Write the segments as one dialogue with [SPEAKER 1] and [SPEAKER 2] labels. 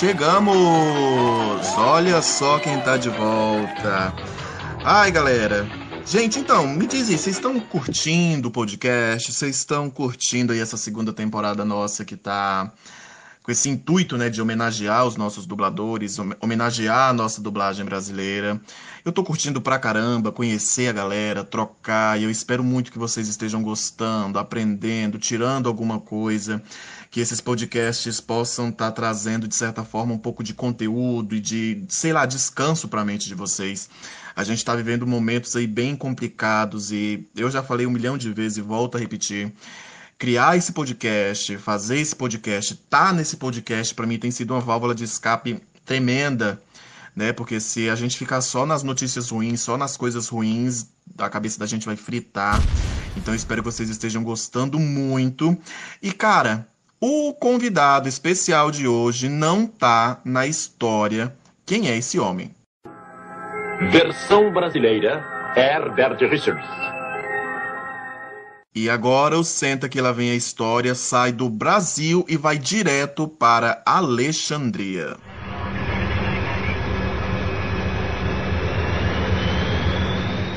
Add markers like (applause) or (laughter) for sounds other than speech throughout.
[SPEAKER 1] Chegamos! Olha só quem tá de volta. Ai, galera. Gente, então, me dizem, vocês estão curtindo o podcast? Vocês estão curtindo aí essa segunda temporada nossa que tá com esse intuito, né, de homenagear os nossos dubladores, hom- homenagear a nossa dublagem brasileira. Eu tô curtindo pra caramba, conhecer a galera, trocar, e eu espero muito que vocês estejam gostando, aprendendo, tirando alguma coisa, que esses podcasts possam estar trazendo, de certa forma, um pouco de conteúdo e de, sei lá, descanso pra mente de vocês. A gente tá vivendo momentos aí bem complicados e eu já falei um milhão de vezes e volto a repetir criar esse podcast, fazer esse podcast, tá nesse podcast, para mim tem sido uma válvula de escape tremenda, né? Porque se a gente ficar só nas notícias ruins, só nas coisas ruins, a cabeça da gente vai fritar. Então espero que vocês estejam gostando muito. E cara, o convidado especial de hoje não tá na história. Quem é esse homem?
[SPEAKER 2] Versão brasileira, Herbert Richards.
[SPEAKER 1] E agora o Senta que lá vem a história sai do Brasil e vai direto para Alexandria.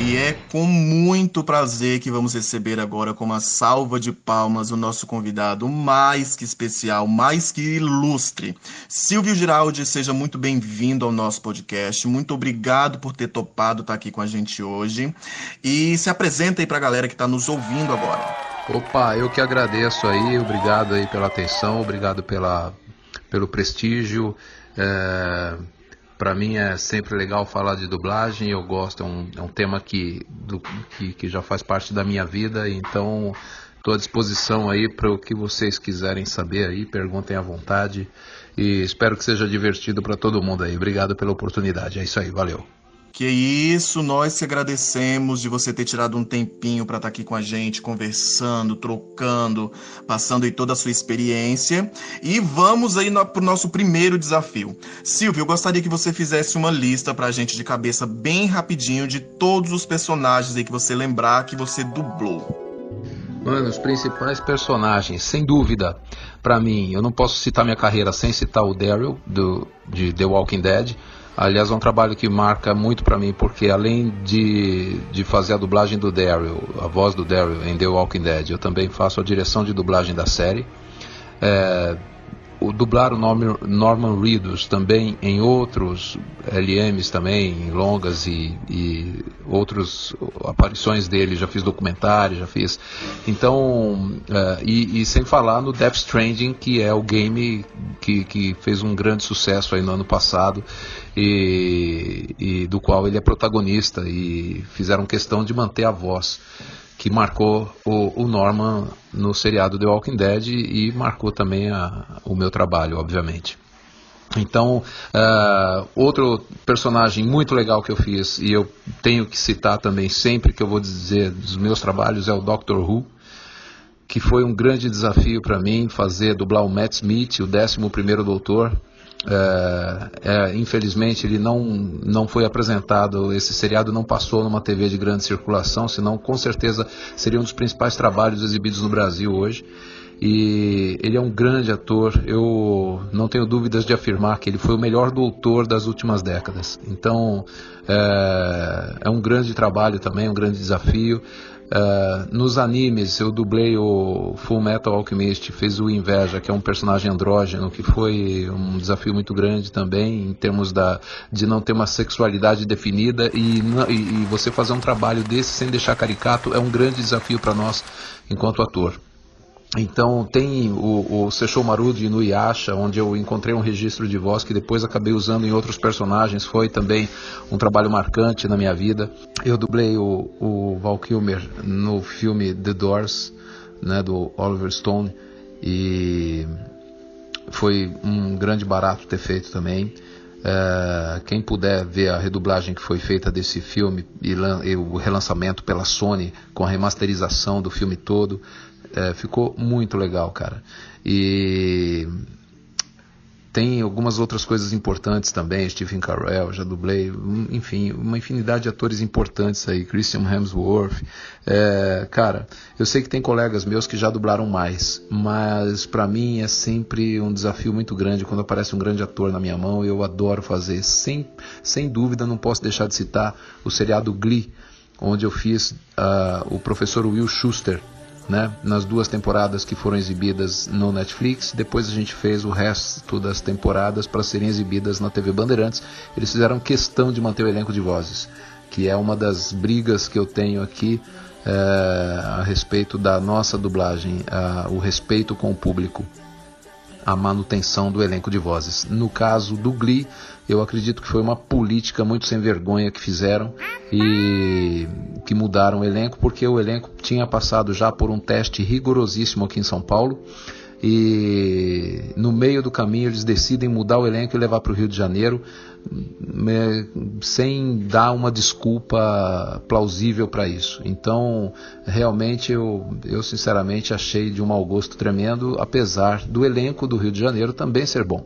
[SPEAKER 1] E é com muito prazer que vamos receber agora com uma salva de palmas o nosso convidado mais que especial, mais que ilustre. Silvio Giraldi, seja muito bem-vindo ao nosso podcast. Muito obrigado por ter topado estar aqui com a gente hoje. E se apresenta aí pra galera que está nos ouvindo agora.
[SPEAKER 3] Opa, eu que agradeço aí, obrigado aí pela atenção, obrigado pela, pelo prestígio. É, para mim é sempre legal falar de dublagem, eu gosto, é um, é um tema que, do, que, que já faz parte da minha vida, então estou à disposição aí para o que vocês quiserem saber aí, perguntem à vontade e espero que seja divertido para todo mundo aí. Obrigado pela oportunidade, é isso aí, valeu.
[SPEAKER 1] Que isso, nós que agradecemos de você ter tirado um tempinho para estar aqui com a gente, conversando, trocando, passando aí toda a sua experiência. E vamos aí pro nosso primeiro desafio. Silvio, eu gostaria que você fizesse uma lista pra gente de cabeça bem rapidinho de todos os personagens aí que você lembrar que você dublou.
[SPEAKER 3] Mano, os principais personagens, sem dúvida, pra mim, eu não posso citar minha carreira sem citar o Daryl, do, de The Walking Dead. Aliás, é um trabalho que marca muito pra mim, porque além de, de fazer a dublagem do Daryl, a voz do Daryl em The Walking Dead, eu também faço a direção de dublagem da série. É, o dublar o Norman, Norman Reedus também em outros LMs também, em longas e, e outras aparições dele, já fiz documentário, já fiz. Então, é, e, e sem falar no Death Stranding, que é o game que, que fez um grande sucesso aí no ano passado e, e do qual ele é protagonista e fizeram questão de manter a voz que marcou o, o, Norman no seriado The Walking Dead e marcou também a, o meu trabalho, obviamente. Então, uh, outro personagem muito legal que eu fiz, e eu tenho que citar também sempre que eu vou dizer dos meus trabalhos, é o Doctor Who, que foi um grande desafio para mim fazer, dublar o Matt Smith, o 11º Doutor, é, é, infelizmente ele não, não foi apresentado, esse seriado não passou numa TV de grande circulação, senão com certeza seria um dos principais trabalhos exibidos no Brasil hoje. E ele é um grande ator, eu não tenho dúvidas de afirmar que ele foi o melhor doutor das últimas décadas. Então é, é um grande trabalho também, um grande desafio. Uh, nos animes, eu dublei o Full Metal Alchemist, fez o Inveja, que é um personagem andrógeno, que foi um desafio muito grande também, em termos da, de não ter uma sexualidade definida e, e, e você fazer um trabalho desse sem deixar caricato é um grande desafio para nós enquanto ator. Então tem o, o Sessho Maru de Inuyasha, onde eu encontrei um registro de voz que depois acabei usando em outros personagens, foi também um trabalho marcante na minha vida. Eu dublei o, o Val Kilmer no filme The Doors, né, do Oliver Stone, e foi um grande barato ter feito também. É, quem puder ver a redublagem que foi feita desse filme e, e, o relançamento pela Sony com a remasterização do filme todo, é, ficou muito legal, cara. E tem algumas outras coisas importantes também, Stephen Carell, já dublei, enfim, uma infinidade de atores importantes aí, Christian Hemsworth. É, cara, eu sei que tem colegas meus que já dublaram mais, mas para mim é sempre um desafio muito grande quando aparece um grande ator na minha mão, eu adoro fazer. Sem, sem dúvida, não posso deixar de citar o seriado Glee, onde eu fiz uh, o professor Will Schuster, né, nas duas temporadas que foram exibidas no Netflix. Depois a gente fez o resto das temporadas para serem exibidas na TV Bandeirantes. Eles fizeram questão de manter o elenco de vozes, que é uma das brigas que eu tenho aqui é, a respeito da nossa dublagem, a, o respeito com o público, a manutenção do elenco de vozes. No caso do Glee, eu acredito que foi uma política muito sem vergonha que fizeram e que mudaram o elenco, porque o elenco tinha passado já por um teste rigorosíssimo aqui em São Paulo. E no meio do caminho eles decidem mudar o elenco e levar para o Rio de Janeiro, sem dar uma desculpa plausível para isso. Então, realmente, eu, eu sinceramente achei de um mau gosto tremendo, apesar do elenco do Rio de Janeiro também ser bom.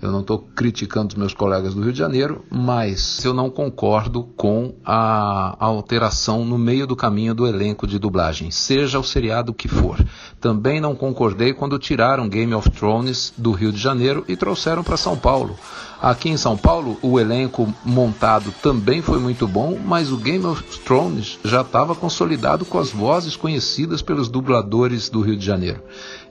[SPEAKER 3] Eu não estou criticando os meus colegas do Rio de Janeiro, mas eu não concordo com a, alteração no meio do caminho do elenco de dublagem, seja o seriado que for. Também não concordei quando tiraram Game of Thrones do Rio de Janeiro e trouxeram para São Paulo. Aqui em São Paulo, o elenco montado também foi muito bom, mas o Game of Thrones já estava consolidado com as vozes conhecidas pelos dubladores do Rio de Janeiro.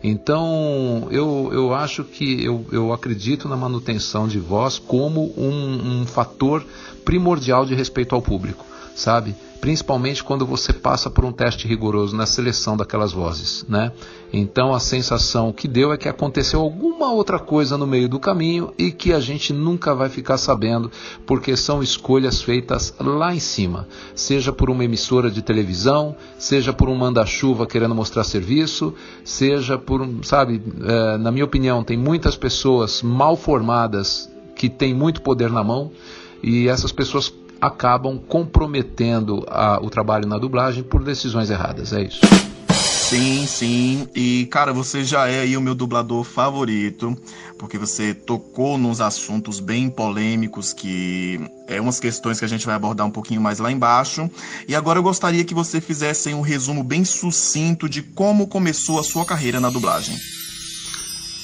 [SPEAKER 3] Então, eu, eu acho que eu, eu acredito na manutenção de voz como um, um fator primordial de respeito ao público, sabe? principalmente quando você passa por um teste rigoroso na seleção daquelas vozes, né? Então a sensação que deu é que aconteceu alguma outra coisa no meio do caminho e que a gente nunca vai ficar sabendo, porque são escolhas feitas lá em cima, seja por uma emissora de televisão, seja por um manda-chuva querendo mostrar serviço, seja por, sabe, é, na minha opinião, tem muitas pessoas mal formadas que têm muito poder na mão e essas pessoas acabam comprometendo a, o trabalho na dublagem por decisões erradas. É isso.
[SPEAKER 1] Sim, sim. E, cara, você já é aí o meu dublador favorito, porque você tocou nos assuntos bem polêmicos, que é umas questões que a gente vai abordar um pouquinho mais lá embaixo. E agora eu gostaria que você fizesse um resumo bem sucinto de como começou a sua carreira na dublagem.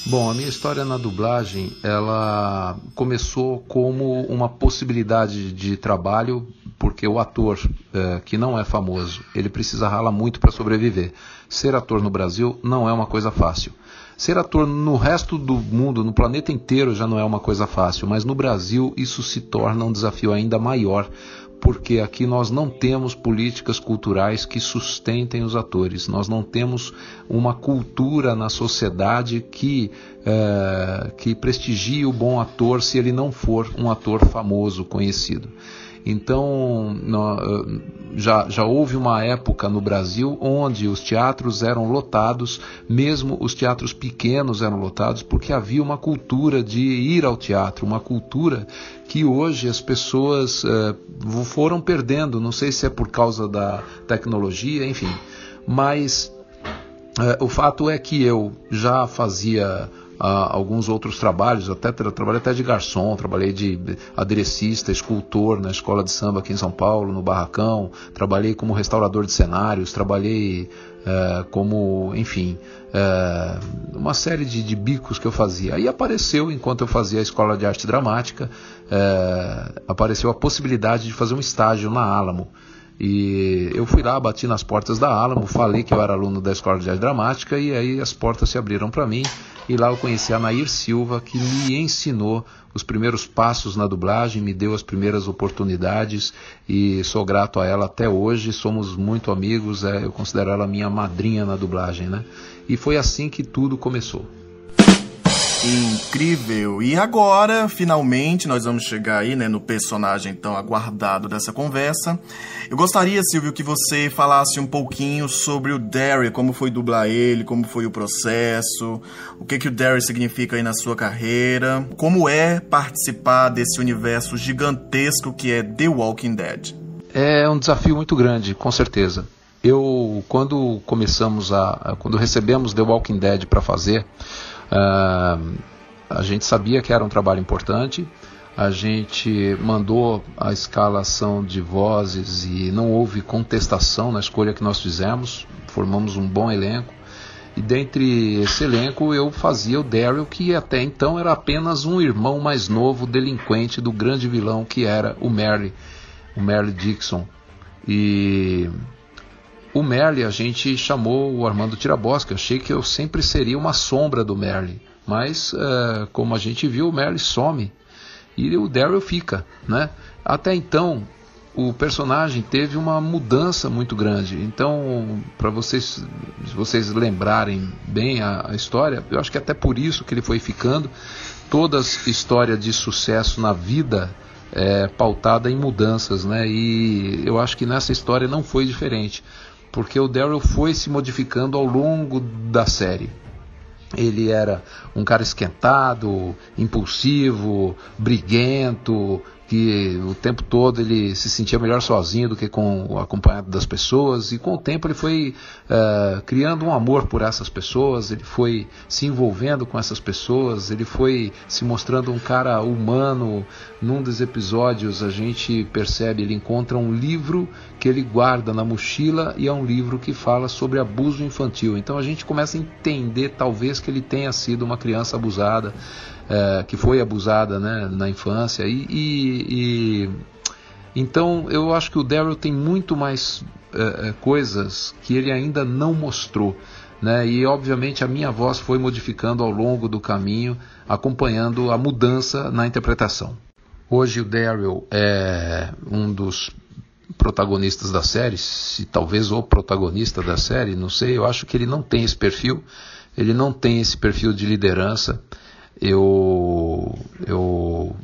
[SPEAKER 3] Bom, a minha história na dublagem, ela começou como uma possibilidade de trabalho, porque o ator é, que não é famoso, ele precisa ralar muito para sobreviver. Ser ator no Brasil não é uma coisa fácil. Ser ator no resto do mundo, no planeta inteiro, já não é uma coisa fácil, mas no Brasil isso se torna um desafio ainda maior, porque aqui nós não temos políticas culturais que sustentem os atores, nós não temos uma cultura na sociedade que, é, que prestigie o bom ator se ele não for um ator famoso, conhecido. Então, já, já houve uma época no Brasil onde os teatros eram lotados, mesmo os teatros pequenos eram lotados, porque havia uma cultura de ir ao teatro, uma cultura que hoje as pessoas eh, foram perdendo. Não sei se é por causa da tecnologia, enfim. Mas eh, o fato é que eu já fazia alguns outros trabalhos, até trabalhei até de garçom, trabalhei de aderecista, escultor na escola de samba aqui em São Paulo, no Barracão, trabalhei como restaurador de cenários, trabalhei é, como, enfim, é, uma série de, de, bicos que eu fazia. Aí apareceu, enquanto eu fazia a escola de arte dramática, é, apareceu a possibilidade de fazer um estágio na Alamo. E eu fui lá, bati nas portas da Alamo, falei que eu era aluno da Escola de Arte Dramática e aí as portas se abriram para mim. E lá eu conheci a Nair Silva, que me ensinou os primeiros passos na dublagem, me deu as primeiras oportunidades e sou grato a ela até hoje. Somos muito amigos, é, eu considero ela minha madrinha na dublagem, né? E foi assim que tudo começou.
[SPEAKER 1] Incrível! E agora, finalmente, nós vamos chegar aí, né, no personagem tão aguardado dessa conversa. Eu gostaria, Silvio, que você falasse um pouquinho sobre o Derry, como foi dublar ele, como foi o processo, o que que o Derry significa aí na sua carreira, como é participar desse universo gigantesco que é The Walking Dead.
[SPEAKER 3] É um desafio muito grande, com certeza. Eu, quando começamos a, quando recebemos The Walking Dead para fazer, Uh, a gente sabia que era um trabalho importante, a gente mandou a escalação de vozes e não houve contestação na escolha que nós fizemos, formamos um bom elenco. E dentre esse elenco eu fazia o Daryl, que até então era apenas um irmão mais novo, delinquente do grande vilão que era o Merle, o Merle Dixon. E o Merle a gente chamou o Armando Tirabosca. Achei que eu sempre seria uma sombra do Merle. Mas, uh, como a gente viu, o Merle some e o Daryl fica. Né? Até então, o personagem teve uma mudança muito grande. Então, para vocês, vocês lembrarem bem a, a, história, eu acho que até por isso que ele foi ficando. Toda história de sucesso na vida é pautada em mudanças, né? E eu acho que nessa história não foi diferente porque o Daryl foi se modificando ao longo da série. Ele era um cara esquentado, impulsivo, briguento, que o tempo todo ele se sentia melhor sozinho do que com acompanhado das pessoas e com o tempo ele foi uh, criando um amor por essas pessoas, ele foi se envolvendo com essas pessoas, ele foi se mostrando um cara humano. Num dos episódios a gente percebe ele encontra um livro que ele guarda na mochila e é um livro que fala sobre abuso infantil. Então a gente começa a entender talvez que ele tenha sido uma criança abusada é, que foi abusada né, na infância. E, e, e, então eu acho que o Daryl tem muito mais é, é, coisas que ele ainda não mostrou. Né? E obviamente a minha voz foi modificando ao longo do caminho, acompanhando a mudança na interpretação. Hoje o Daryl é um dos protagonistas da série, se talvez o protagonista da série, não sei, eu acho que ele não tem esse perfil, ele não tem esse perfil de liderança, eu, eu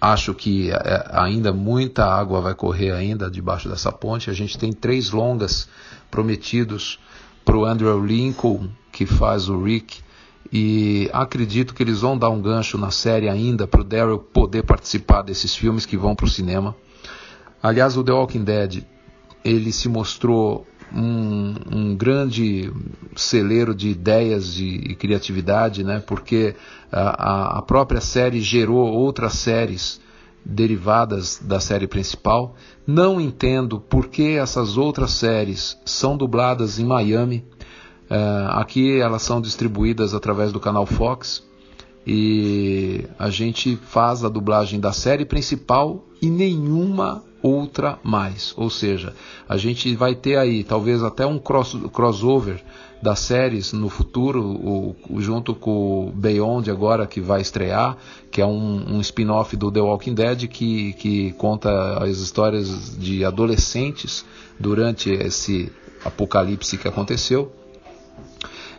[SPEAKER 3] acho que é, ainda muita água vai correr ainda debaixo dessa ponte. A gente tem três longas prometidos para o Andrew Lincoln, que faz o Rick, e acredito que eles vão dar um gancho na série ainda para o Daryl poder participar desses filmes que vão para o cinema. Aliás, o The Walking Dead ele se mostrou um, um, grande celeiro de ideias e, criatividade, né? porque a, a própria série gerou outras séries derivadas da série principal. Não entendo por que essas outras séries são dubladas em Miami. Uh, aqui elas são distribuídas através do canal Fox e a gente faz a dublagem da série principal e nenhuma outra mais. Ou seja, a gente vai ter aí talvez até um cross, crossover das séries no futuro, o, junto com o Beyond agora que vai estrear, que é um, um spin-off do The Walking Dead que, que conta as histórias de adolescentes durante esse apocalipse que aconteceu.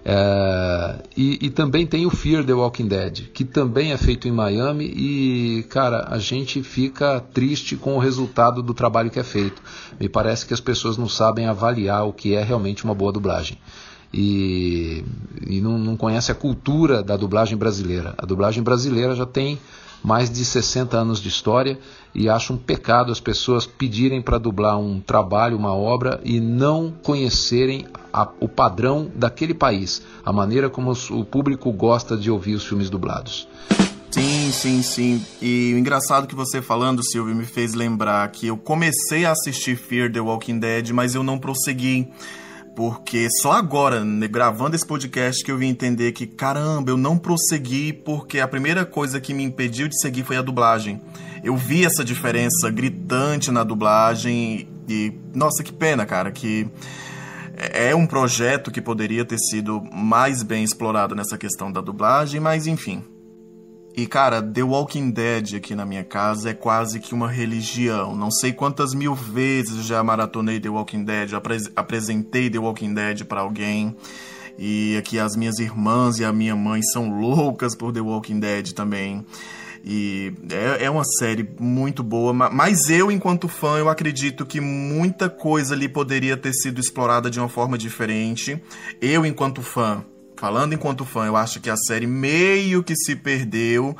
[SPEAKER 3] É, e, e, também tem o Fear the Walking Dead, que também é feito em Miami e, cara, a gente fica triste com o resultado do trabalho que é feito. Me parece que as pessoas não sabem avaliar o que é realmente uma boa dublagem. E, e não, não conhece a cultura da dublagem brasileira. A dublagem brasileira já tem mais de 60 anos de história e acho um pecado as pessoas pedirem para dublar um trabalho, uma obra e não conhecerem a, o padrão daquele país, a maneira como o público gosta de ouvir os filmes dublados.
[SPEAKER 1] Sim, sim, sim. E o engraçado que você falando, Silvio, me fez lembrar que eu comecei a assistir Fear the Walking Dead, mas eu não prossegui porque só agora, né, gravando esse podcast, que eu vim entender que, caramba, eu não prossegui porque a primeira coisa que me impediu de seguir foi a dublagem. Eu vi essa diferença gritante na dublagem e, nossa, que pena, cara, que é um projeto que poderia ter sido mais bem explorado nessa questão da dublagem, mas enfim. E cara, The Walking Dead aqui na minha casa é quase que uma religião. Não sei quantas mil vezes já maratonei The Walking Dead, apre apresentei The Walking Dead para alguém. E aqui as minhas irmãs e a minha mãe são loucas por The Walking Dead também. E é, é uma série muito boa, mas eu, enquanto fã, eu acredito que muita coisa ali poderia ter sido explorada de uma forma diferente. Eu, enquanto fã, falando enquanto fã, eu acho que a série meio que se perdeu,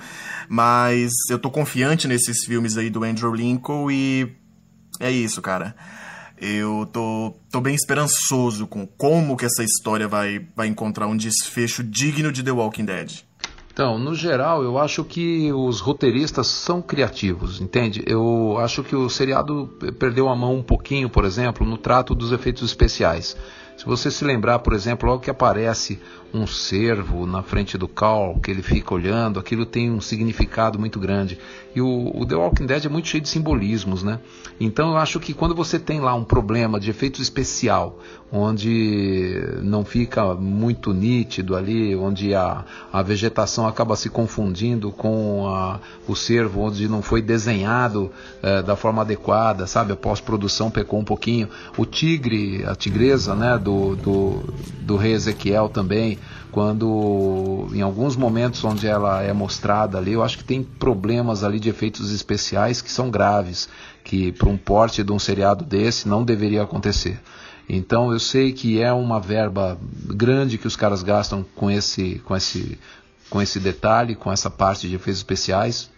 [SPEAKER 1] mas eu tô confiante nesses filmes aí do Andrew Lincoln e é isso, cara. Eu tô, tô bem esperançoso com como que essa história vai, vai encontrar um desfecho digno de The Walking Dead.
[SPEAKER 3] Então, no geral, eu acho que os roteiristas são criativos, entende? Eu acho que o seriado perdeu a mão um pouquinho, por exemplo, no trato dos efeitos especiais. Se você se lembrar, por exemplo, logo que aparece um cervo na frente do Carl, que ele fica olhando, aquilo tem um significado muito grande. E o, o, The Walking Dead é muito cheio de simbolismos, né? Então eu acho que quando você tem lá um problema de efeito especial, onde não fica muito nítido ali, onde a, a vegetação acaba se confundindo com a, o cervo, onde não foi desenhado é, da forma adequada, sabe? A pós-produção pecou um pouquinho. O tigre, a tigresa, né, do, do, do rei Ezequiel também, quando em alguns momentos onde ela é mostrada ali, eu acho que tem problemas ali de efeitos especiais que são graves, que para um porte de um seriado desse não deveria acontecer. Então eu sei que é uma verba grande que os caras gastam com esse, com esse, com esse detalhe, com essa parte de efeitos especiais.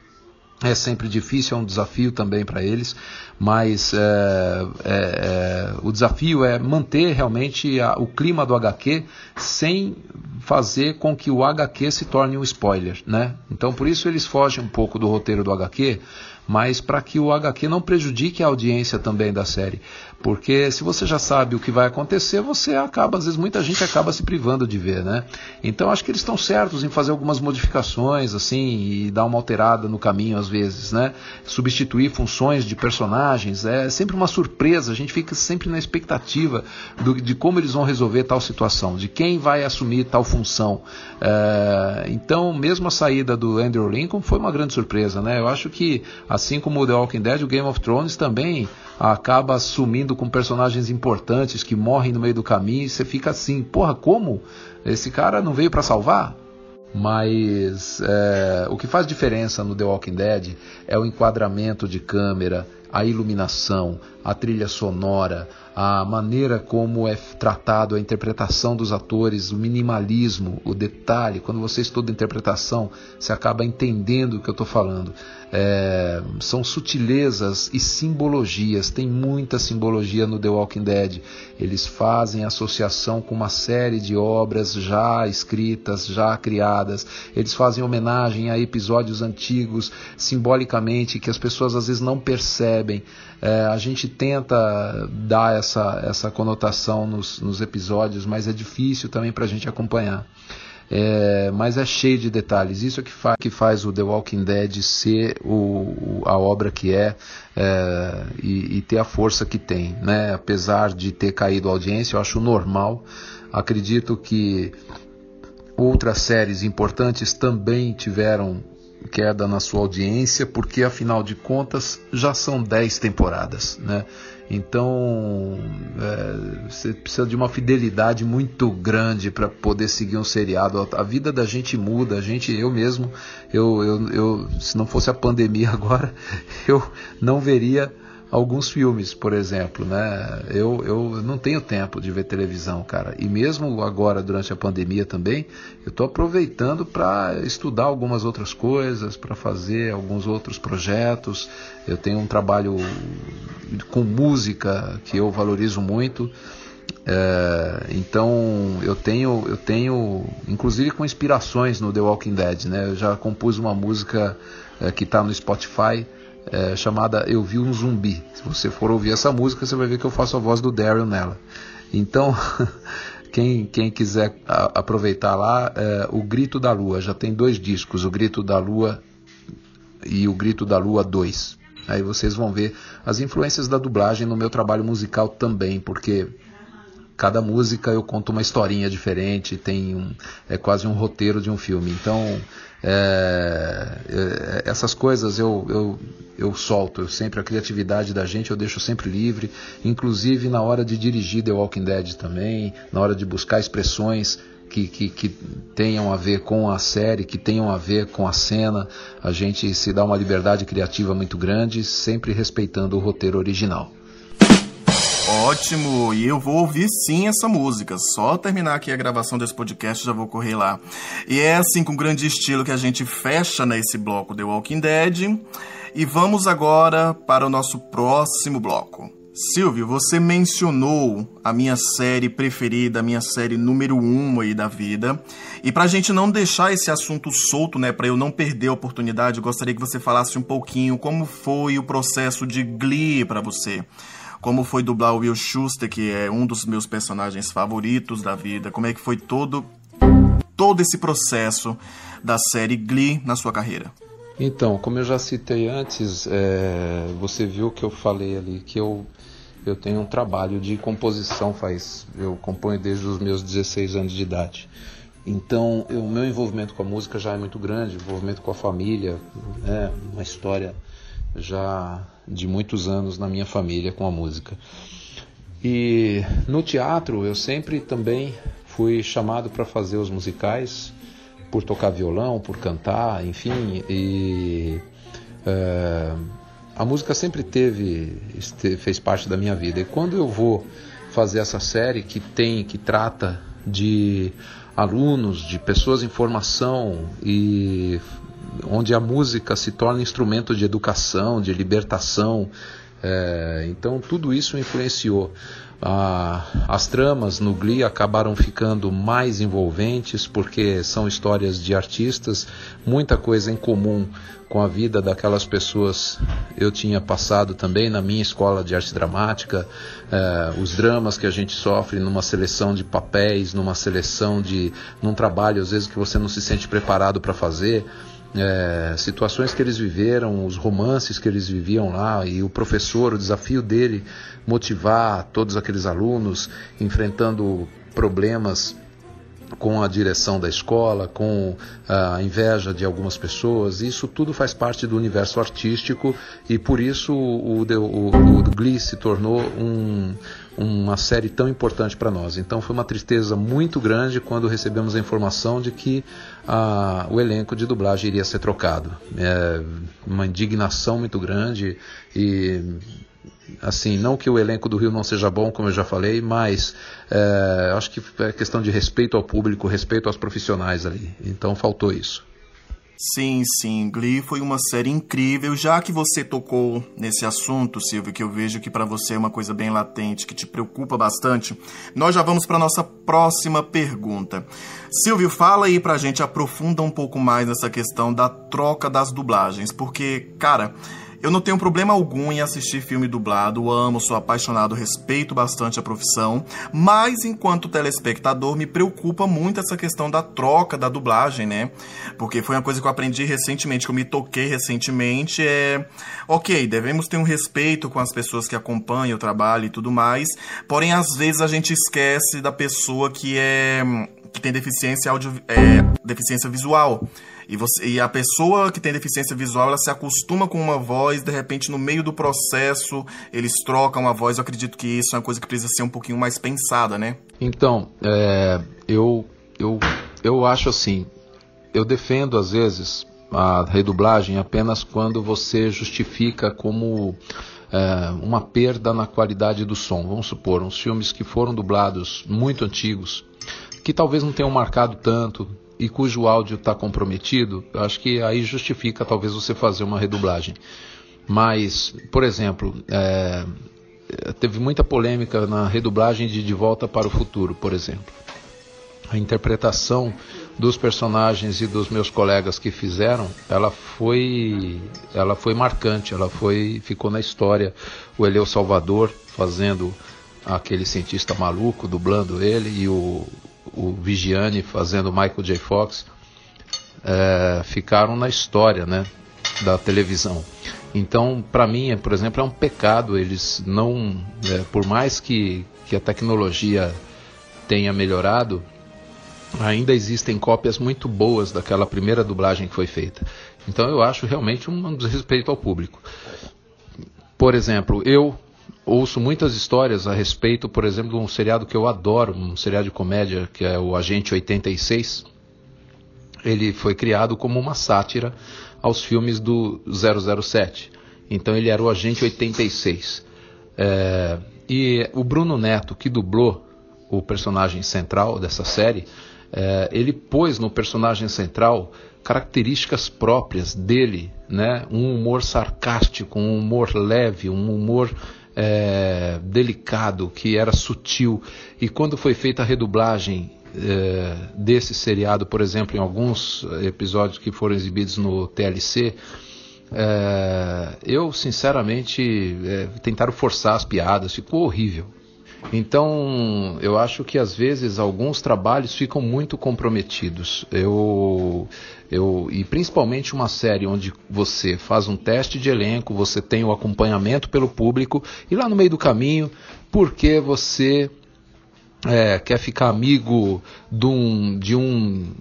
[SPEAKER 3] É sempre difícil, é um desafio também para eles, mas é, é, é, o desafio é manter realmente a, o clima do HQ sem fazer com que o HQ se torne um spoiler, né? Então por isso eles fogem um pouco do roteiro do HQ, mas para que o HQ não prejudique a audiência também da série. Porque se você já sabe o que vai acontecer, você acaba, às vezes muita gente acaba se privando de ver, né? Então acho que eles estão certos em fazer algumas modificações, assim, e dar uma alterada no caminho às vezes, né? Substituir funções de personagens, é sempre uma surpresa, a gente fica sempre na expectativa do, de como eles vão resolver tal situação, de quem vai assumir tal função. É, então, mesmo a saída do Andrew Lincoln foi uma grande surpresa, né? Eu acho que, assim como o The Walking Dead, o Game of Thrones também acaba assumindo com personagens importantes que morrem no meio do caminho e você fica assim, porra, como? Esse cara não veio para salvar? Mas é, o que faz diferença no The Walking Dead é o enquadramento de câmera, a iluminação, a trilha sonora, a maneira como é tratado a interpretação dos atores, o minimalismo, o detalhe. Quando você estuda interpretação, você acaba entendendo o que eu estou falando. É, são sutilezas e simbologias. Tem muita simbologia no The Walking Dead. Eles fazem associação com uma série de obras já escritas, já criadas. Eles fazem homenagem a episódios antigos, simbolicamente, que as pessoas às vezes não percebem. É, a gente tenta dar essa, essa conotação nos, nos episódios, mas é difícil também para a gente acompanhar. É, mas é cheio de detalhes. Isso é que, que faz o The Walking Dead ser o, a obra que é, é e, e, ter a força que tem. Né? Apesar de ter caído a audiência, eu acho normal. Acredito que outras séries importantes também tiveram queda na sua audiência, porque afinal de contas já são 10 temporadas, né? Então é, você precisa de uma fidelidade muito grande para poder seguir um seriado. A vida da gente muda, a gente, eu mesmo, eu, eu, eu, se não fosse a pandemia (laughs) agora, eu não veria alguns filmes, por exemplo, né? Eu, eu não tenho tempo de ver televisão, cara. E mesmo agora, durante a pandemia também, eu estou aproveitando para estudar algumas outras coisas, para fazer alguns outros projetos. Eu tenho um trabalho com música que eu valorizo muito. É, então eu tenho, eu tenho, inclusive com inspirações no The Walking Dead, né? Eu já compus uma música é, que está no Spotify é, chamada Eu Vi um Zumbi. Se você for ouvir essa música, você vai ver que eu faço a voz do Daryl nela. Então, (laughs) quem, quem quiser aproveitar lá, é, O Grito da Lua. Já tem dois discos, O Grito da Lua e O Grito da Lua 2. Aí vocês vão ver as influências da dublagem no meu trabalho musical também, porque cada música eu conto uma historinha diferente, tem um, é quase um roteiro de um filme. Então, é, é, essas coisas eu, eu, eu solto, eu sempre a criatividade da gente eu deixo sempre livre, inclusive na hora de dirigir The Walking Dead também, na hora de buscar expressões que, que, que, tenham a ver com a série, que tenham a ver com a cena. A gente se dá uma liberdade criativa muito grande, sempre respeitando o roteiro original.
[SPEAKER 1] Ótimo, e eu vou ouvir sim essa música. Só terminar aqui a gravação desse podcast já vou correr lá. E é assim com grande estilo que a gente fecha nesse bloco The Walking Dead. E vamos agora para o nosso próximo bloco. Silvio, você mencionou a minha série preferida, a minha série número um aí da vida. E pra gente não deixar esse assunto solto, né, pra eu não perder a oportunidade, gostaria que você falasse um pouquinho como foi o processo de Glee para você como foi dublar o Will Schuster, que é um dos meus personagens favoritos da vida, como é que foi todo todo esse processo da série Glee na sua carreira?
[SPEAKER 3] Então, como eu já citei antes, é, você viu que eu falei ali que eu eu tenho um trabalho de composição faz eu componho desde os meus 16 anos de idade. Então, o meu envolvimento com a música já é muito grande, envolvimento com a família, né, uma história já de muitos anos na minha família com a música. E no teatro eu sempre também fui chamado para fazer os musicais, por tocar violão, por cantar, enfim. E é, a música sempre teve, fez parte da minha vida. E quando eu vou fazer essa série que tem, que trata de alunos, de pessoas em formação e onde a música se torna instrumento de educação, de libertação. É, então tudo isso influenciou. Ah, as tramas no Glee acabaram ficando mais envolventes porque são histórias de artistas, muita coisa em comum com a vida daquelas pessoas eu tinha passado também na minha escola de arte dramática, eh, os dramas que a gente sofre numa seleção de papéis, numa seleção de. num trabalho às vezes que você não se sente preparado para fazer é, situações que eles viveram, os romances que eles viviam lá e o professor, o desafio dele motivar todos aqueles alunos enfrentando problemas com a direção da escola, com a inveja de algumas pessoas. Isso tudo faz parte do universo artístico e por isso o, o, o, o Glee se tornou um, uma série tão importante para nós. Então foi uma tristeza muito grande quando recebemos a informação de que ah, o elenco de dublagem iria ser trocado. É uma indignação muito grande e assim, não que o elenco do Rio não seja bom, como eu já falei, mas é, acho que é questão de respeito ao público, respeito aos profissionais ali. Então faltou isso.
[SPEAKER 1] Sim, sim, Glee foi uma série incrível. Já que você tocou nesse assunto, Silvio, que eu vejo que para você é uma coisa bem latente, que te preocupa bastante, nós já vamos para nossa próxima pergunta. Silvio, fala aí pra gente, aprofunda um pouco mais nessa questão da troca das dublagens, porque, cara, eu não tenho problema algum em assistir filme dublado, amo, sou apaixonado, respeito bastante a profissão, mas enquanto telespectador me preocupa muito essa questão da troca da dublagem, né? Porque foi uma coisa que eu aprendi recentemente, que eu me toquei recentemente, é ok, devemos ter um respeito com as pessoas que acompanham o trabalho e tudo mais, porém às vezes a gente esquece da pessoa que é que tem deficiência audio, é, deficiência visual. E, você, e a pessoa que tem deficiência visual, ela se acostuma com uma voz, de repente, no meio do processo, eles trocam a voz. Eu acredito que isso é uma coisa que precisa ser um pouquinho mais pensada, né?
[SPEAKER 3] Então, é, eu, eu, eu acho assim, eu defendo às vezes a redublagem apenas quando você justifica como é, uma perda na qualidade do som. Vamos supor, uns filmes que foram dublados muito antigos, que talvez não tenham marcado tanto, e cujo áudio está comprometido, acho que aí justifica talvez você fazer uma redublagem. Mas, por exemplo, é, teve muita polêmica na redublagem de De Volta para o Futuro, por exemplo. A interpretação dos personagens e dos meus colegas que fizeram, ela foi, ela foi marcante, ela foi, ficou na história. O Eleu Salvador fazendo aquele cientista maluco, dublando ele, e o, o Vigiane fazendo Michael J. Fox, é, ficaram na história né, da televisão. Então, para mim, por exemplo, é um pecado eles não, é, por mais que, que a tecnologia tenha melhorado, ainda existem cópias muito boas daquela primeira dublagem que foi feita. Então, eu acho realmente um desrespeito ao público. Por exemplo, eu ouço muitas histórias a respeito, por exemplo, de um seriado que eu adoro, um seriado de comédia, que é o Agente 86. Ele foi criado como uma sátira aos filmes do 007. Então ele era o Agente 86. É, e o Bruno Neto, que dublou o personagem central dessa série, é, ele pôs no personagem central características próprias dele, né? um humor sarcástico, um humor leve, um humor é, delicado, que era sutil. E quando foi feita a redublagem é, desse seriado, por exemplo, em alguns episódios que foram exibidos no TLC, é, eu sinceramente é, tentaram forçar as piadas, ficou horrível. Então, eu acho que às vezes alguns trabalhos ficam muito comprometidos. Eu, eu, e principalmente uma série onde você faz um teste de elenco, você tem o acompanhamento pelo público, e lá no meio do caminho, porque você é, quer ficar amigo de um, de um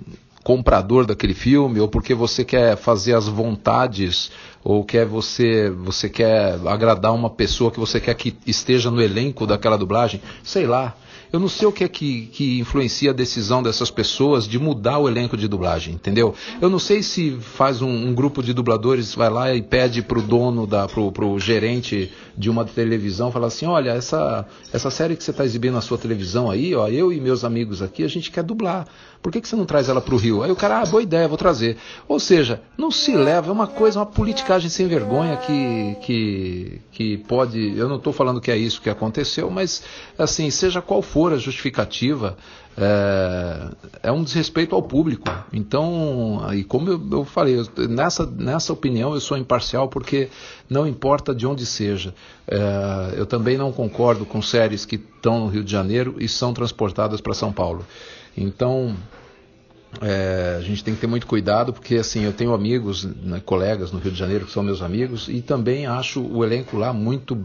[SPEAKER 3] comprador daquele filme, ou porque você quer fazer as vontades, ou quer você, você quer agradar uma pessoa que você quer que esteja no elenco daquela dublagem, sei lá. Eu não sei o que é que, que influencia a decisão dessas pessoas de mudar o elenco de dublagem, entendeu? Eu não sei se faz um, um grupo de dubladores, vai lá e pede pro dono, da, pro, pro gerente de uma televisão, fala assim, olha, essa, essa série que você está exibindo na sua televisão aí, ó, eu e meus amigos aqui, a gente quer dublar. Por que, que você não traz ela para o Rio? Aí o cara, ah, boa ideia, vou trazer. Ou seja, não se leva, é uma coisa, uma politicagem sem vergonha que, que, que pode. Eu não estou falando que é isso que aconteceu, mas assim, seja qual for a justificativa, é, é um desrespeito ao público. Então, e como eu, eu falei, nessa, nessa opinião eu sou imparcial porque não importa de onde seja. É, eu também não concordo com séries que estão no Rio de Janeiro e são transportadas para São Paulo. Então, é, a gente tem que ter muito cuidado, porque assim, eu tenho amigos, né, colegas no Rio de Janeiro que são meus amigos, e também acho o elenco lá muito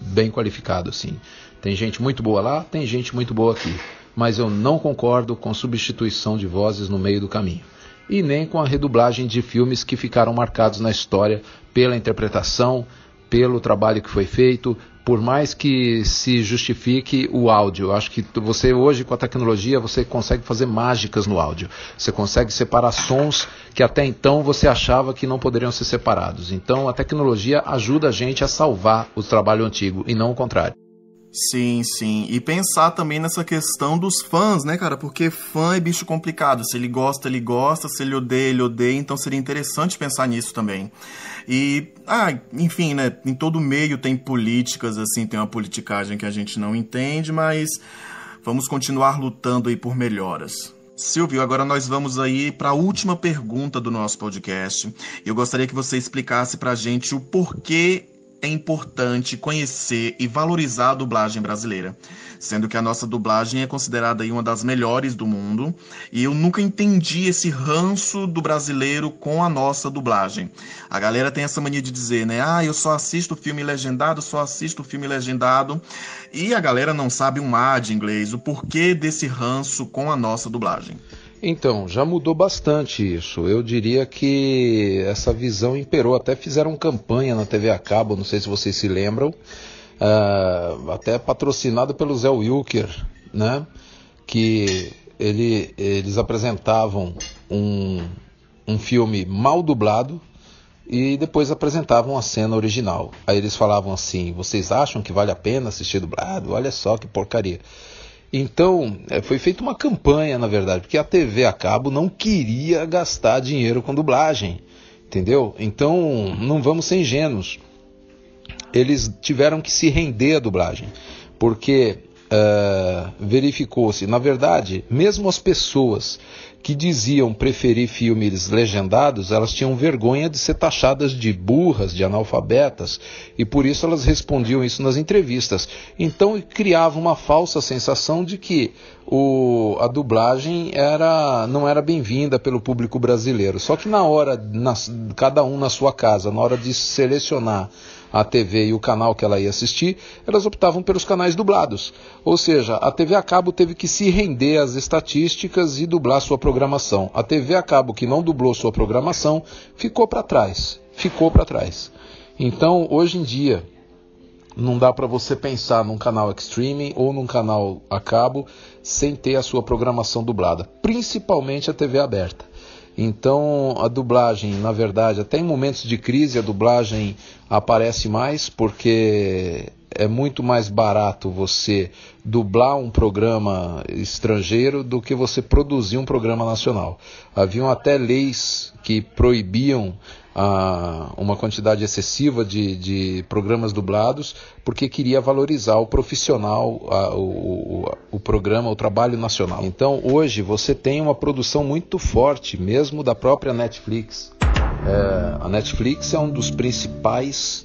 [SPEAKER 3] bem qualificado. Assim. Tem gente muito boa lá, tem gente muito boa aqui. Mas eu não concordo com substituição de vozes no meio do caminho. E nem com a redublagem de filmes que ficaram marcados na história pela interpretação, pelo trabalho que foi feito, por mais que se justifique o áudio. Acho que você hoje com a tecnologia você consegue fazer mágicas no áudio. Você consegue separar sons que até então você achava que não poderiam ser separados. Então a tecnologia ajuda a gente a salvar o trabalho antigo e não o contrário.
[SPEAKER 1] Sim, sim. E pensar também nessa questão dos fãs, né, cara? Porque fã é bicho complicado. Se ele gosta, ele gosta. Se ele odeia, ele odeia. Então seria interessante pensar nisso também. E, ah, enfim, né? Em todo meio tem políticas, assim, tem uma politicagem que a gente não entende, mas vamos continuar lutando aí por melhoras. Silvio, agora nós vamos aí para a última pergunta do nosso podcast. Eu gostaria que você explicasse para a gente o porquê é importante conhecer e valorizar a dublagem brasileira, sendo que a nossa dublagem é considerada uma das melhores do mundo, e eu nunca entendi esse ranço do brasileiro com a nossa dublagem. A galera tem essa mania de dizer, né? Ah, eu só assisto filme legendado, só assisto filme legendado, e a galera não sabe um A de inglês, o porquê desse ranço com a nossa dublagem.
[SPEAKER 3] Então, já mudou bastante isso. Eu diria que essa visão imperou. Até fizeram campanha na TV a cabo, não sei se vocês se lembram, uh, até patrocinado pelo Zé Wilker, né? Que ele, eles apresentavam um, um filme mal dublado e depois apresentavam a cena original. Aí eles falavam assim: vocês acham que vale a pena assistir dublado? Olha só que porcaria. Então, é, foi feita uma campanha, na verdade, porque a TV a cabo não queria gastar dinheiro com dublagem, entendeu? Então, não vamos ser ingênuos. Eles tiveram que se render à dublagem, porque uh, verificou-se, na verdade, mesmo as pessoas que diziam preferir filmes legendados, elas tinham vergonha de ser taxadas de burras, de analfabetas, e por isso elas respondiam isso nas entrevistas. Então criava uma falsa sensação de que o, a dublagem era, não era bem-vinda pelo público brasileiro. Só que na hora, na, cada um na sua casa, na hora de selecionar a TV e o canal que ela ia assistir, elas optavam pelos canais dublados. Ou seja, a TV a cabo teve que se render às estatísticas e dublar sua programação. A TV a cabo que não dublou sua programação ficou para trás. Ficou para trás. Então, hoje em dia, não dá para você pensar num canal streaming ou num canal a cabo sem ter a sua programação dublada, principalmente a TV aberta. Então a dublagem, na verdade, até em momentos de crise a dublagem aparece mais porque é muito mais barato você dublar um programa estrangeiro do que você produzir um programa nacional. Haviam até leis que proibiam ah, uma quantidade excessiva de, de, programas dublados, porque queria valorizar o profissional, o, o, o, programa, o trabalho nacional. Então, hoje, você tem uma produção muito forte, mesmo da própria Netflix. É, a Netflix é um dos principais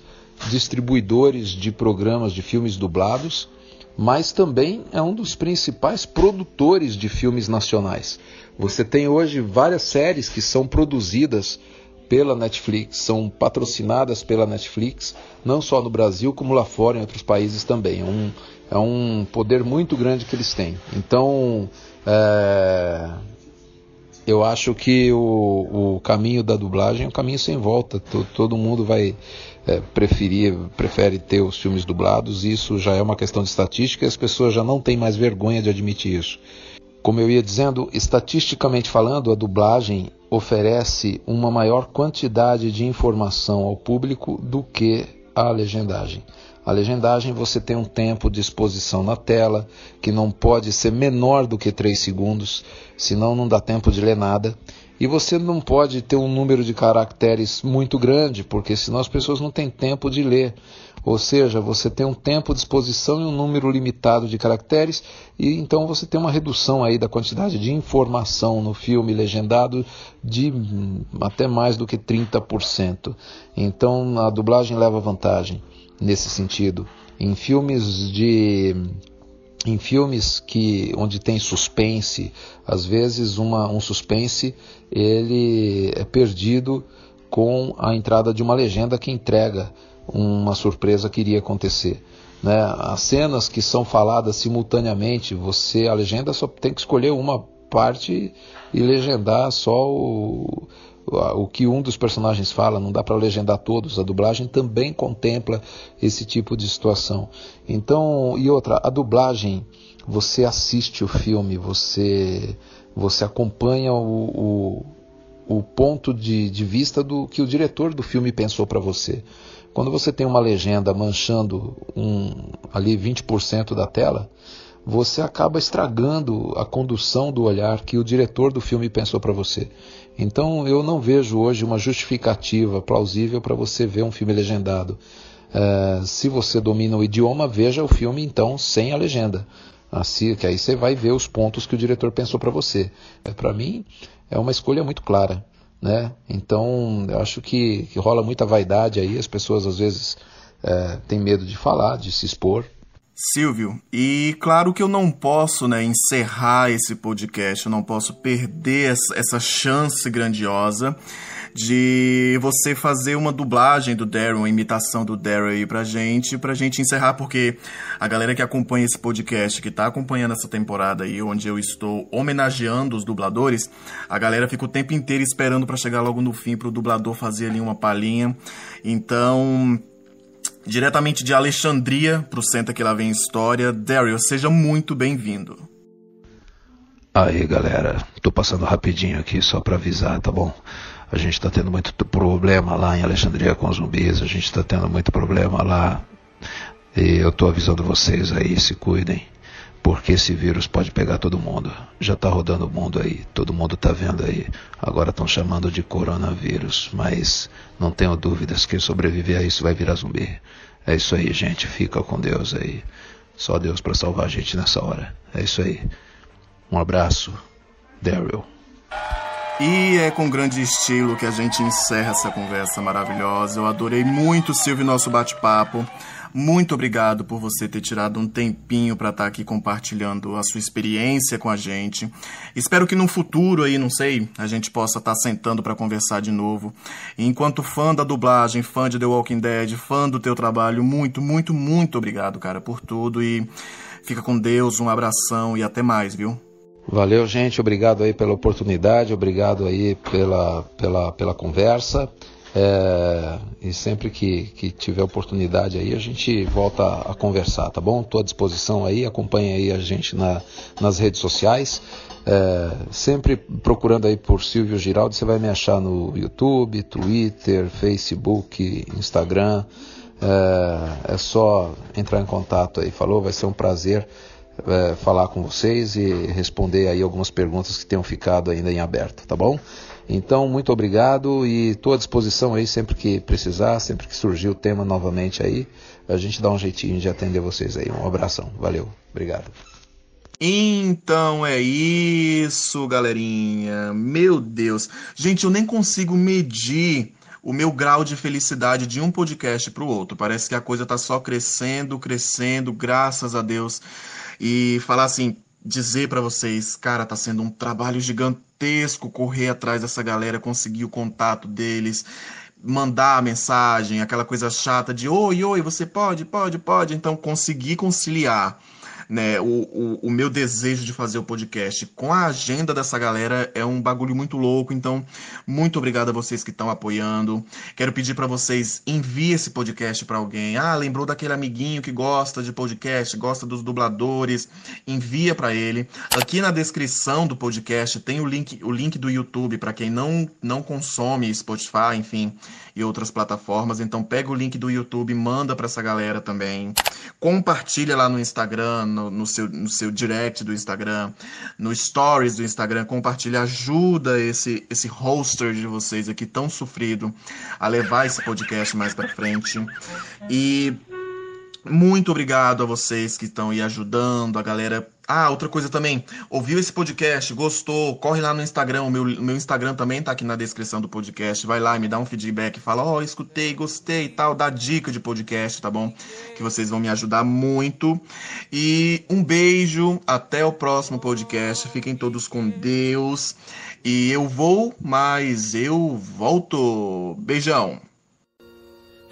[SPEAKER 3] distribuidores de programas de filmes dublados, mas também é um dos principais produtores de filmes nacionais. Você tem hoje várias séries que são produzidas pela Netflix, são patrocinadas pela Netflix, não só no Brasil, como lá fora, em outros países também. É um, é um poder muito grande que eles têm. Então, é, eu acho que o, o caminho da dublagem é um caminho sem volta. Todo, todo mundo vai é, preferir, prefere ter os filmes dublados, isso já é uma questão de estatística e as pessoas já não têm mais vergonha de admitir isso. Como eu ia dizendo, estatisticamente falando, a dublagem oferece uma maior quantidade de informação ao público do que a legendagem. A legendagem você tem um tempo de exposição na tela que não pode ser menor do que 3 segundos, senão não dá tempo de ler nada. E você não pode ter um número de caracteres muito grande, porque senão as pessoas não têm tempo de ler. Ou seja, você tem um tempo de exposição e um número limitado de caracteres, e então você tem uma redução aí da quantidade de informação no filme legendado de até mais do que 30%. Então a dublagem leva vantagem nesse sentido. Em filmes de em filmes que onde tem suspense, às vezes uma, um suspense ele é perdido com a entrada de uma legenda que entrega uma surpresa que iria acontecer. Né? As cenas que são faladas simultaneamente, você a legenda só tem que escolher uma parte e legendar só o, o que um dos personagens fala, não dá para legendar todos. A dublagem também contempla esse tipo de situação. Então, e outra, a dublagem, você assiste o filme, você você acompanha o, o, o ponto de, de vista do que o diretor do filme pensou para você. Quando você tem uma legenda manchando um, ali 20% da tela, você acaba estragando a condução do olhar que o diretor do filme pensou para você. Então eu não vejo hoje uma justificativa plausível para você ver um filme legendado. É, se você domina o idioma, veja o filme então sem a legenda. Assim, que aí você vai ver os pontos que o diretor pensou para você. É, para mim, é uma escolha muito clara. Né? Então, eu acho que, que rola muita vaidade aí, as pessoas às vezes é, têm medo de falar, de se expor.
[SPEAKER 1] Silvio, e claro que eu não posso né, encerrar esse podcast, eu não posso perder essa chance grandiosa de você fazer uma dublagem do Daryl, uma imitação do Daryl aí pra gente, pra gente encerrar, porque a galera que acompanha esse podcast, que tá acompanhando essa temporada aí, onde eu estou homenageando os dubladores, a galera fica o tempo inteiro esperando para chegar logo no fim pro dublador fazer ali uma palhinha. Então, Diretamente de Alexandria, pro Senta Que Lá Vem História, Daryl, seja muito bem-vindo.
[SPEAKER 3] Aí, galera, tô passando rapidinho aqui só para avisar, tá bom? A gente tá tendo muito problema lá em Alexandria com zumbis, a gente tá tendo muito problema lá. E eu tô avisando vocês aí, se cuidem porque esse vírus pode pegar todo mundo. Já está rodando o mundo aí, todo mundo está vendo aí. Agora estão chamando de coronavírus, mas não tenho dúvidas que sobreviver a isso vai virar zumbi. É isso aí, gente. Fica com Deus aí. Só Deus para salvar a gente nessa hora. É isso aí. Um abraço, Daryl.
[SPEAKER 1] E é com grande estilo que a gente encerra essa conversa maravilhosa. Eu adorei muito, Silvio, nosso bate-papo. Muito obrigado por você ter tirado um tempinho para estar tá aqui compartilhando a sua experiência com a gente. Espero que no futuro aí, não sei, a gente possa estar tá sentando para conversar de novo. E enquanto fã da dublagem, fã de The Walking Dead, fã do teu trabalho, muito, muito, muito obrigado, cara, por tudo e fica com Deus, um abração e até mais, viu?
[SPEAKER 3] Valeu, gente. Obrigado aí pela oportunidade, obrigado aí pela, pela, pela conversa. É, e sempre que, que tiver oportunidade aí, a gente volta a conversar, tá bom? Estou à disposição aí, acompanhe aí a gente na, nas redes sociais. É, sempre procurando aí por Silvio Giraldo, você vai me achar no YouTube, Twitter, Facebook, Instagram. É, é só entrar em contato aí, falou? Vai ser um prazer é, falar com vocês e responder aí algumas perguntas que tenham ficado ainda em aberto, tá bom? Então, muito obrigado e estou à disposição aí sempre que precisar, sempre que surgir o tema novamente aí, a gente dá um jeitinho de atender vocês aí. Um abração, valeu, obrigado.
[SPEAKER 1] Então é isso, galerinha. Meu Deus. Gente, eu nem consigo medir o meu grau de felicidade de um podcast para o outro. Parece que a coisa tá só crescendo, crescendo, graças a Deus. E falar assim, dizer para vocês, cara, tá sendo um trabalho gigantesco correr atrás dessa galera, conseguir o contato deles, mandar a mensagem, aquela coisa chata de oi, oi, você pode, pode, pode. Então, conseguir conciliar né, o, o, o, meu desejo de fazer o podcast com a agenda dessa galera é um bagulho muito louco. Então, muito obrigado a vocês que estão apoiando. Quero pedir para vocês envie esse podcast para alguém. Ah, lembrou daquele amiguinho que gosta de podcast, gosta dos dubladores, envia para ele. Aqui na descrição do podcast tem o link, o link do YouTube para quem não não consome Spotify, enfim, e outras plataformas. Então, pega o link do YouTube, manda para essa galera também. Compartilha lá no Instagram, no, no, seu, no seu direct do Instagram, no stories do Instagram, compartilha, ajuda esse, esse hoster de vocês aqui tão sofrido a levar esse podcast mais para frente. E muito obrigado a vocês que estão aí ajudando, a galera. Ah, outra coisa também. Ouviu esse podcast, gostou? Corre lá no Instagram. O meu, meu Instagram também tá aqui na descrição do podcast. Vai lá e me dá um feedback. Fala, ó, oh, escutei, gostei e tal. Dá dica de podcast, tá bom? Que vocês vão me ajudar muito. E um beijo. Até o próximo podcast. Fiquem todos com Deus. E eu vou, mas eu volto. Beijão.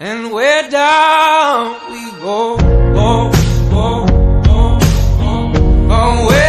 [SPEAKER 1] and down we go, go, go, go, go way